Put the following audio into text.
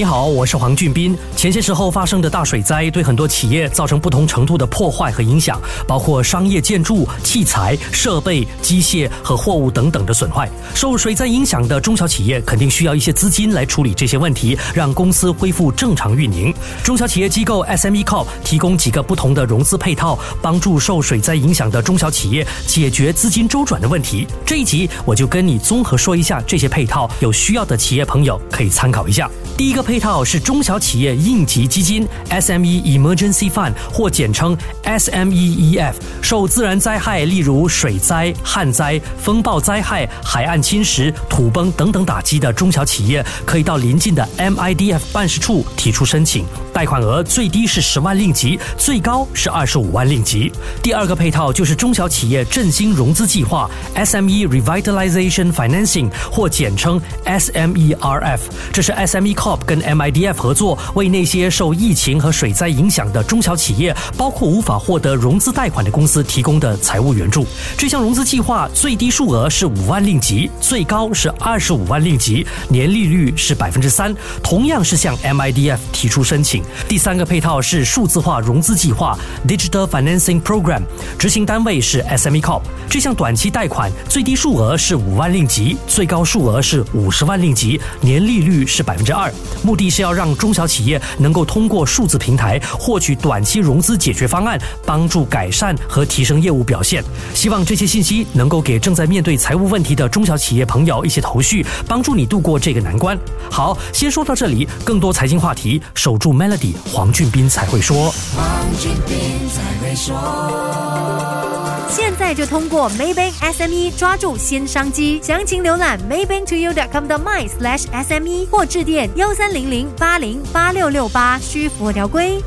你好，我是黄俊斌。前些时候发生的大水灾，对很多企业造成不同程度的破坏和影响，包括商业建筑、器材、设备、机械和货物等等的损坏。受水灾影响的中小企业肯定需要一些资金来处理这些问题，让公司恢复正常运营。中小企业机构 SME Corp 提供几个不同的融资配套，帮助受水灾影响的中小企业解决资金周转的问题。这一集我就跟你综合说一下这些配套，有需要的企业朋友可以参考一下。第一个配套是中小企业应急基金 （SME Emergency Fund） 或简称 SMEEF。受自然灾害，例如水灾、旱灾、风暴灾害、海岸侵蚀、土崩等等打击的中小企业，可以到邻近的 MIDF 办事处提出申请。贷款额最低是十万令吉，最高是二十五万令吉。第二个配套就是中小企业振兴融资计划 （SME Revitalization Financing） 或简称 SMERF。这是 SME cop 跟 MIDF 合作，为那些受疫情和水灾影响的中小企业，包括无法获得融资贷款的公司提供的财务援助。这项融资计划最低数额是五万令吉，最高是二十五万令吉，年利率是百分之三，同样是向 MIDF 提出申请。第三个配套是数字化融资计划 （Digital Financing Program），执行单位是 SME cop。这项短期贷款最低数额是五万令吉，最高数额是五十万令吉，年利率是百分之二。目的是要让中小企业能够通过数字平台获取短期融资解决方案，帮助改善和提升业务表现。希望这些信息能够给正在面对财务问题的中小企业朋友一些头绪，帮助你度过这个难关。好，先说到这里，更多财经话题，守住 Melody，黄俊斌才会说。黄俊斌才会说。现在就通过 Maybank SME 抓住新商机，详情浏览 maybanktoyou.com 的 my/sme 或致电幺三零零八零八六六八，需符合条规。